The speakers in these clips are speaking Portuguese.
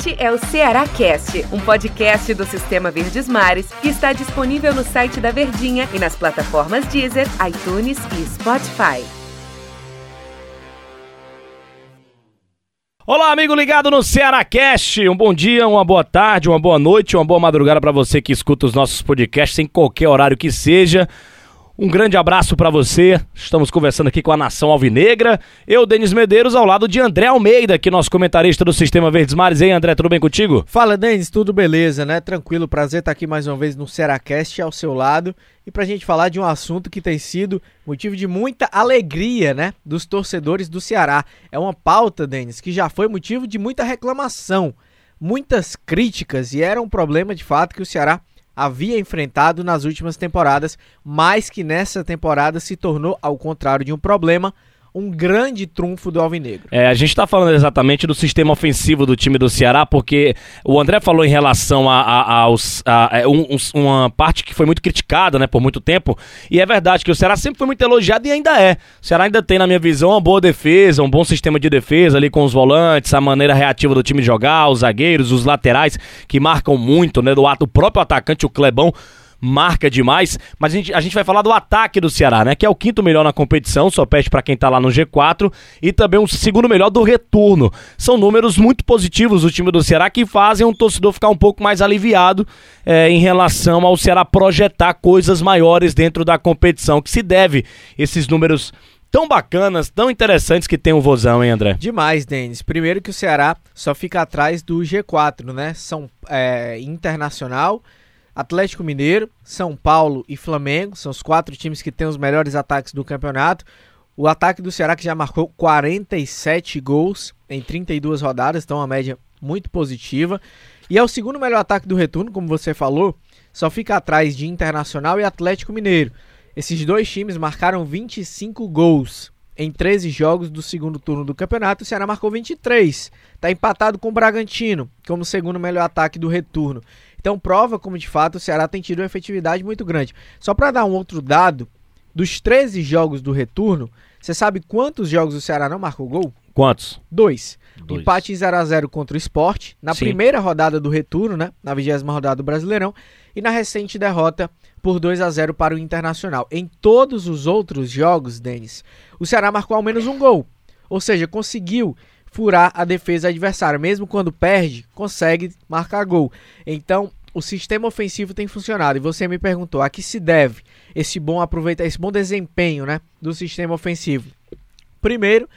Este é o Ceará Cast, um podcast do Sistema Verdes Mares que está disponível no site da Verdinha e nas plataformas Deezer, iTunes e Spotify. Olá, amigo ligado no Ceará Cast. Um bom dia, uma boa tarde, uma boa noite, uma boa madrugada para você que escuta os nossos podcasts em qualquer horário que seja. Um grande abraço para você. Estamos conversando aqui com a Nação Alvinegra. Eu, Denis Medeiros, ao lado de André Almeida, que é nosso comentarista do Sistema Verdes Mares. Ei, André, tudo bem contigo? Fala, Denis, tudo beleza, né? Tranquilo, prazer estar aqui mais uma vez no Seracast ao seu lado e pra gente falar de um assunto que tem sido motivo de muita alegria, né, dos torcedores do Ceará. É uma pauta, Denis, que já foi motivo de muita reclamação, muitas críticas e era um problema de fato que o Ceará havia enfrentado nas últimas temporadas, mas que nessa temporada se tornou, ao contrário de um problema, um grande trunfo do Alvinegro. É, a gente está falando exatamente do sistema ofensivo do time do Ceará, porque o André falou em relação a, a, a, a é, um, uma parte que foi muito criticada né, por muito tempo, e é verdade que o Ceará sempre foi muito elogiado e ainda é. O Ceará ainda tem, na minha visão, uma boa defesa, um bom sistema de defesa ali com os volantes, a maneira reativa do time jogar, os zagueiros, os laterais, que marcam muito, né, do ato, o próprio atacante, o Clebão, marca demais. Mas a gente, a gente vai falar do ataque do Ceará, né? Que é o quinto melhor na competição, só pede para quem tá lá no G4. E também o segundo melhor do retorno. São números muito positivos do time do Ceará que fazem um torcedor ficar um pouco mais aliviado é, em relação ao Ceará projetar coisas maiores dentro da competição. Que se deve esses números tão bacanas, tão interessantes que tem o Vozão, hein, André? Demais, Denis. Primeiro que o Ceará só fica atrás do G4, né? São é, Internacional, Atlético Mineiro, São Paulo e Flamengo são os quatro times que têm os melhores ataques do campeonato. O ataque do Ceará que já marcou 47 gols em 32 rodadas, então uma média muito positiva. E é o segundo melhor ataque do retorno, como você falou, só fica atrás de Internacional e Atlético Mineiro. Esses dois times marcaram 25 gols em 13 jogos do segundo turno do campeonato. O Ceará marcou 23. Está empatado com o Bragantino, como segundo melhor ataque do retorno. Então prova como de fato o Ceará tem tido uma efetividade muito grande. Só para dar um outro dado, dos 13 jogos do retorno, você sabe quantos jogos o Ceará não marcou gol? Quantos? Dois. Dois. Empate em 0x0 contra o Esporte, na Sim. primeira rodada do retorno, né? Na vigésima rodada do Brasileirão, e na recente derrota por 2 a 0 para o Internacional. Em todos os outros jogos, Denis, o Ceará marcou ao menos um gol. Ou seja, conseguiu furar a defesa adversária. Mesmo quando perde, consegue marcar gol. Então, o sistema ofensivo tem funcionado. E você me perguntou a que se deve esse bom aproveitar, esse bom desempenho, né, do sistema ofensivo. Primeiro,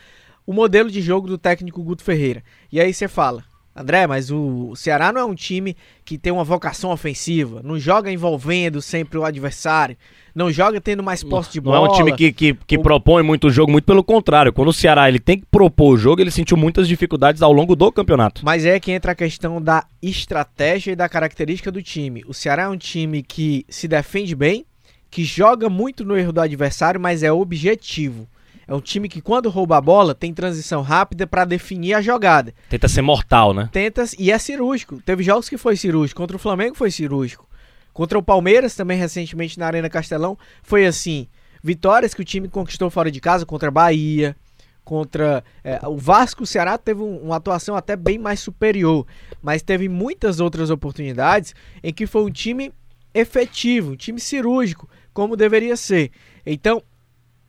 o modelo de jogo do técnico Guto Ferreira. E aí você fala, André, mas o Ceará não é um time que tem uma vocação ofensiva, não joga envolvendo sempre o adversário, não joga tendo mais posse de bola. Não é um time que, que, que propõe muito o jogo, muito pelo contrário. Quando o Ceará ele tem que propor o jogo, ele sentiu muitas dificuldades ao longo do campeonato. Mas é que entra a questão da estratégia e da característica do time. O Ceará é um time que se defende bem, que joga muito no erro do adversário, mas é objetivo. É um time que quando rouba a bola tem transição rápida para definir a jogada. Tenta ser mortal, né? Tenta e é cirúrgico. Teve jogos que foi cirúrgico, contra o Flamengo foi cirúrgico. Contra o Palmeiras também recentemente na Arena Castelão foi assim. Vitórias que o time conquistou fora de casa contra a Bahia, contra é, o Vasco, o Ceará teve um, uma atuação até bem mais superior, mas teve muitas outras oportunidades em que foi um time efetivo, um time cirúrgico, como deveria ser. Então,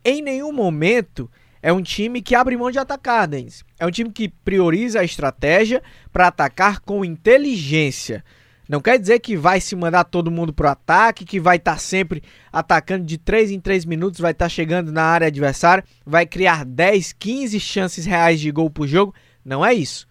em nenhum momento é um time que abre mão de atacar, Denis. É um time que prioriza a estratégia para atacar com inteligência. Não quer dizer que vai se mandar todo mundo pro ataque, que vai estar tá sempre atacando de 3 em 3 minutos, vai estar tá chegando na área adversária, vai criar 10, 15 chances reais de gol por jogo. Não é isso.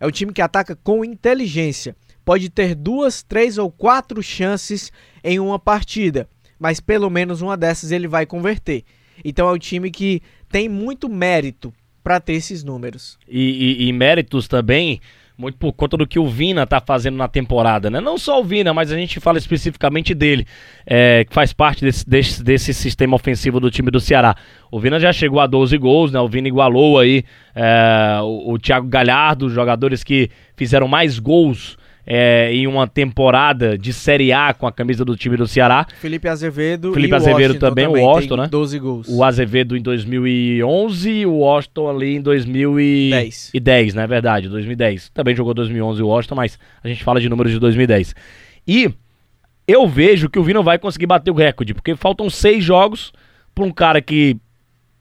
É um time que ataca com inteligência. Pode ter duas, três ou quatro chances em uma partida, mas pelo menos uma dessas ele vai converter. Então é um time que tem muito mérito para ter esses números. E, e, e, méritos também, muito por conta do que o Vina está fazendo na temporada, né? Não só o Vina, mas a gente fala especificamente dele, é, que faz parte desse, desse, desse, sistema ofensivo do time do Ceará. O Vina já chegou a 12 gols, né? O Vina igualou aí é, o, o Thiago Galhardo, jogadores que fizeram mais gols é, em uma temporada de Série A com a camisa do time do Ceará. Felipe Azevedo Felipe e Azevedo Washington também, o também Washington, tem né? 12 gols. O Azevedo em 2011 e o Washington ali em 2010. 10. E 10, né? Verdade, 2010. Também jogou 2011 o Washington, mas a gente fala de números de 2010. E eu vejo que o Vina vai conseguir bater o recorde, porque faltam seis jogos para um cara que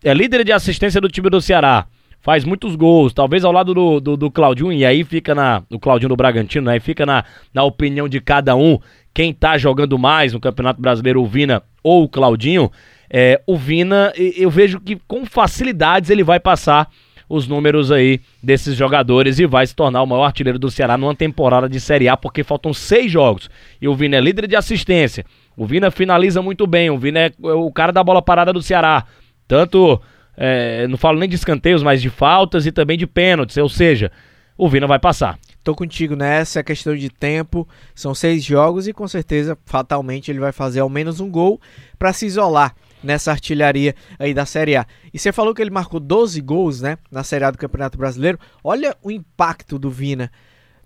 é líder de assistência do time do Ceará, faz muitos gols, talvez ao lado do, do, do Claudinho, e aí fica na. do Claudinho do Bragantino, né? Fica na, na opinião de cada um quem tá jogando mais no Campeonato Brasileiro, o Vina ou o Claudinho. É, o Vina, eu vejo que com facilidades ele vai passar os números aí desses jogadores e vai se tornar o maior artilheiro do Ceará numa temporada de Série A, porque faltam seis jogos. E o Vina é líder de assistência. O Vina finaliza muito bem. O Vina é o cara da bola parada do Ceará. Tanto, é, não falo nem de escanteios, mas de faltas e também de pênaltis. Ou seja, o Vina vai passar. Tô contigo nessa, é questão de tempo. São seis jogos e com certeza, fatalmente, ele vai fazer ao menos um gol para se isolar nessa artilharia aí da Série A. E você falou que ele marcou 12 gols, né, na Série A do Campeonato Brasileiro. Olha o impacto do Vina.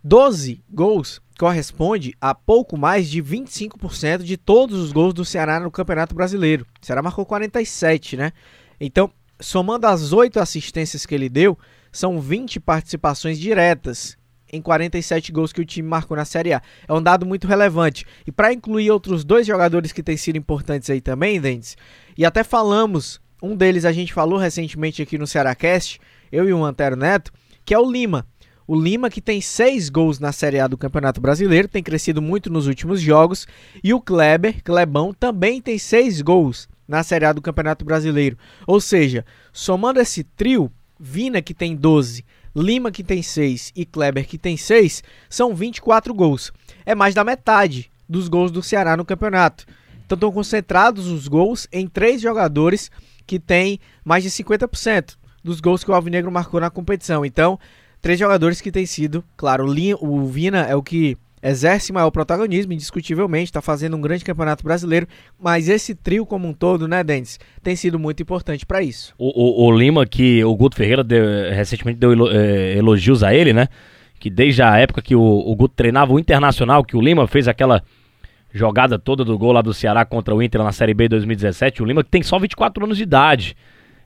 12 gols corresponde a pouco mais de 25% de todos os gols do Ceará no Campeonato Brasileiro. O Ceará marcou 47, né? Então, somando as 8 assistências que ele deu, são 20 participações diretas em 47 gols que o time marcou na Série A. É um dado muito relevante. E para incluir outros dois jogadores que têm sido importantes aí também, Dentes, e até falamos, um deles a gente falou recentemente aqui no Cearacast, eu e o Antero Neto, que é o Lima. O Lima, que tem seis gols na Série A do Campeonato Brasileiro, tem crescido muito nos últimos jogos. E o Kleber, Clebão, também tem seis gols na Série A do Campeonato Brasileiro. Ou seja, somando esse trio, Vina, que tem 12, Lima, que tem 6 e Kleber, que tem 6, são 24 gols. É mais da metade dos gols do Ceará no campeonato. Então estão concentrados os gols em três jogadores que têm mais de 50% dos gols que o Alvinegro marcou na competição. Então, três jogadores que têm sido, claro, o Vina é o que exerce maior protagonismo, indiscutivelmente, está fazendo um grande campeonato brasileiro, mas esse trio como um todo, né, Dentes, tem sido muito importante para isso. O, o- o Lima, que o Guto Ferreira deu- recentemente deu eh, elogios a ele, né? Que desde a época que o, o Guto treinava o Internacional, que o Lima fez aquela jogada toda do gol lá do Ceará contra o Inter na Série B 2017, o Lima que tem só 24 anos de idade.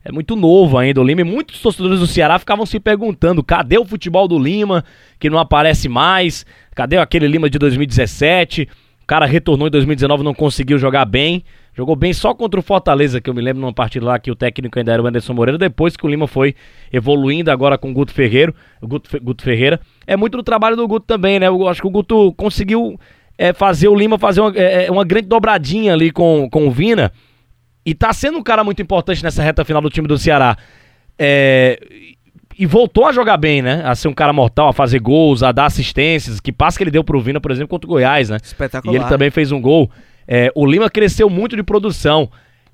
É muito novo ainda o Lima e muitos torcedores do Ceará ficavam se perguntando: cadê o futebol do Lima, que não aparece mais? Cadê aquele Lima de 2017? O cara retornou em 2019 não conseguiu jogar bem. Jogou bem só contra o Fortaleza, que eu me lembro numa partida lá que o técnico ainda era o Anderson Moreira, depois que o Lima foi evoluindo agora com o Guto Ferreira. O Guto, Fe- Guto Ferreira. É muito do trabalho do Guto também, né? Eu acho que o Guto conseguiu é, fazer o Lima fazer uma, é, é, uma grande dobradinha ali com, com o Vina. E tá sendo um cara muito importante nessa reta final do time do Ceará. É, e voltou a jogar bem, né? A ser um cara mortal, a fazer gols, a dar assistências. Que passe que ele deu pro Vina, por exemplo, contra o Goiás, né? Espetacular. E ele também fez um gol. É, o Lima cresceu muito de produção.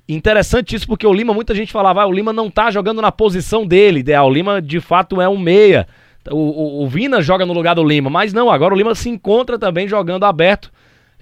Interessante isso porque o Lima, muita gente falava, ah, o Lima não tá jogando na posição dele ideal. O Lima, de fato, é um meia. O, o, o Vina joga no lugar do Lima, mas não, agora o Lima se encontra também jogando aberto,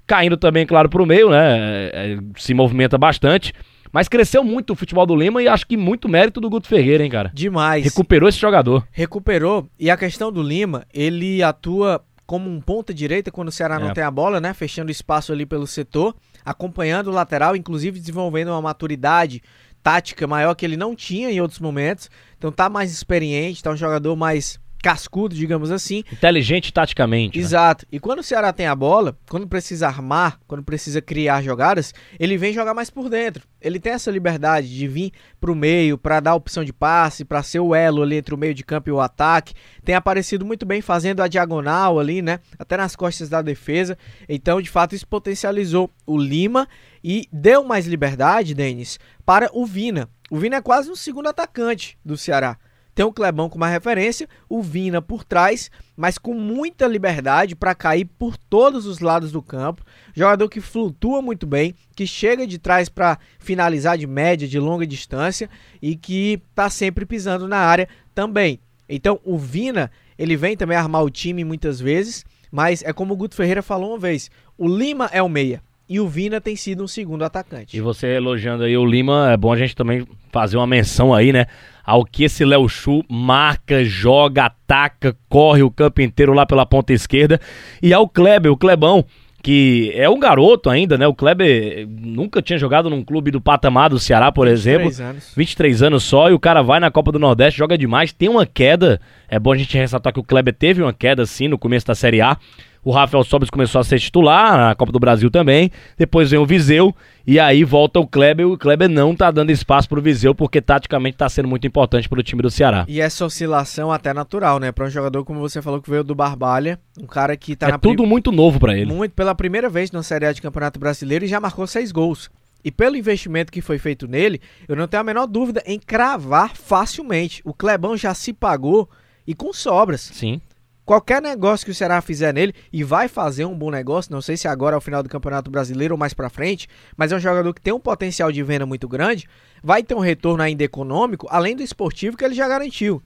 caindo também, claro, pro meio, né? É, é, se movimenta bastante. Mas cresceu muito o futebol do Lima e acho que muito mérito do Guto Ferreira, hein, cara? Demais. Recuperou esse jogador. recuperou. E a questão do Lima, ele atua como um ponta direita quando o Ceará não É. tem a bola, né? Fechando espaço ali pelo setor, acompanhando o lateral, inclusive desenvolvendo uma maturidade tática maior que ele não tinha em outros momentos. Então tá mais experiente, tá um jogador mais cascudo, digamos assim. Inteligente taticamente. né? Exato. E quando o Ceará tem a bola, quando precisa armar, quando precisa criar jogadas, ele vem jogar mais por dentro. Ele tem essa liberdade de vir pro meio para dar opção de passe, para ser o elo ali entre o meio de campo e o ataque. Tem aparecido muito bem fazendo a diagonal ali, né? Até nas costas da defesa. Então, de fato, isso potencializou o Lima e deu mais liberdade, Denis, para o Vina. O Vina é quase um segundo atacante do Ceará. Tem o Clebão como uma referência, o Vina por trás, mas com muita liberdade para cair por todos os lados do campo. Jogador que flutua muito bem, que chega de trás para finalizar de média, de longa distância e que tá sempre pisando na área também. Então, o Vina, ele vem também armar o time muitas vezes, mas é como o Guto Ferreira falou uma vez, o Lima é o meia. E o Vina tem sido um segundo atacante. E você elogiando aí o Lima, é bom a gente também fazer uma menção aí, né? Ao que esse Léo Chu marca, joga, ataca, corre o campo inteiro lá pela ponta esquerda. E ao Kleber, o Klebão, que é um garoto ainda, né? O Kleber nunca tinha jogado num clube do patamar do Ceará, por 23 exemplo. Anos. 23 anos só, e o cara vai na Copa do Nordeste, joga demais, tem uma queda. É bom a gente ressaltar que o Kleber teve uma queda, sim, no começo da Série A. O Rafael Sobres começou a ser titular na Copa do Brasil também. Depois vem o Viseu. E aí volta o Kleber. E o Kleber não tá dando espaço pro Viseu, porque taticamente tá sendo muito importante pro time do Ceará. E essa oscilação até natural, né? Pra um jogador, como você falou, que veio do Barbalha. Um cara que tá é na. tudo prim... muito novo para ele. Muito, pela primeira vez na Série A de Campeonato Brasileiro e já marcou seis gols. E pelo investimento que foi feito nele, eu não tenho a menor dúvida em cravar facilmente. O Clebão já se pagou e com sobras. Sim. Qualquer negócio que o Ceará fizer nele, e vai fazer um bom negócio, não sei se agora ao final do Campeonato Brasileiro ou mais pra frente, mas é um jogador que tem um potencial de venda muito grande, vai ter um retorno ainda econômico, além do esportivo que ele já garantiu.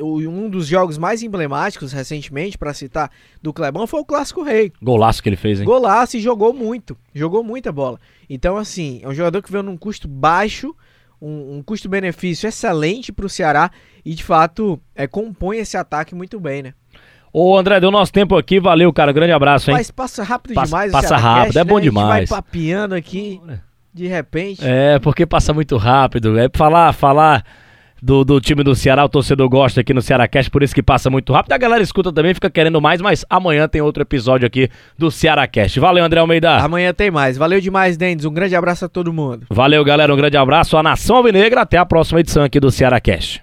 Um dos jogos mais emblemáticos recentemente, para citar, do Clebão foi o Clássico Rei. Golaço que ele fez, hein? Golaço e jogou muito. Jogou muita bola. Então, assim, é um jogador que veio num custo baixo, um, um custo-benefício excelente para o Ceará e, de fato, é, compõe esse ataque muito bem, né? Ô André, deu nosso tempo aqui, valeu, cara. Grande abraço, hein? Mas passa rápido passa, demais, Passa rápido, é bom né? demais. A gente vai papiando aqui de repente. É, porque passa muito rápido. É falar, falar do, do time do Ceará, o torcedor gosta aqui no Ceará Cast, por isso que passa muito rápido. A galera escuta também, fica querendo mais, mas amanhã tem outro episódio aqui do Ceará Cast. Valeu, André Almeida. Amanhã tem mais. Valeu demais, Dendes. Um grande abraço a todo mundo. Valeu, galera. Um grande abraço à Nação Alvinegra. Até a próxima edição aqui do Ceará Cast.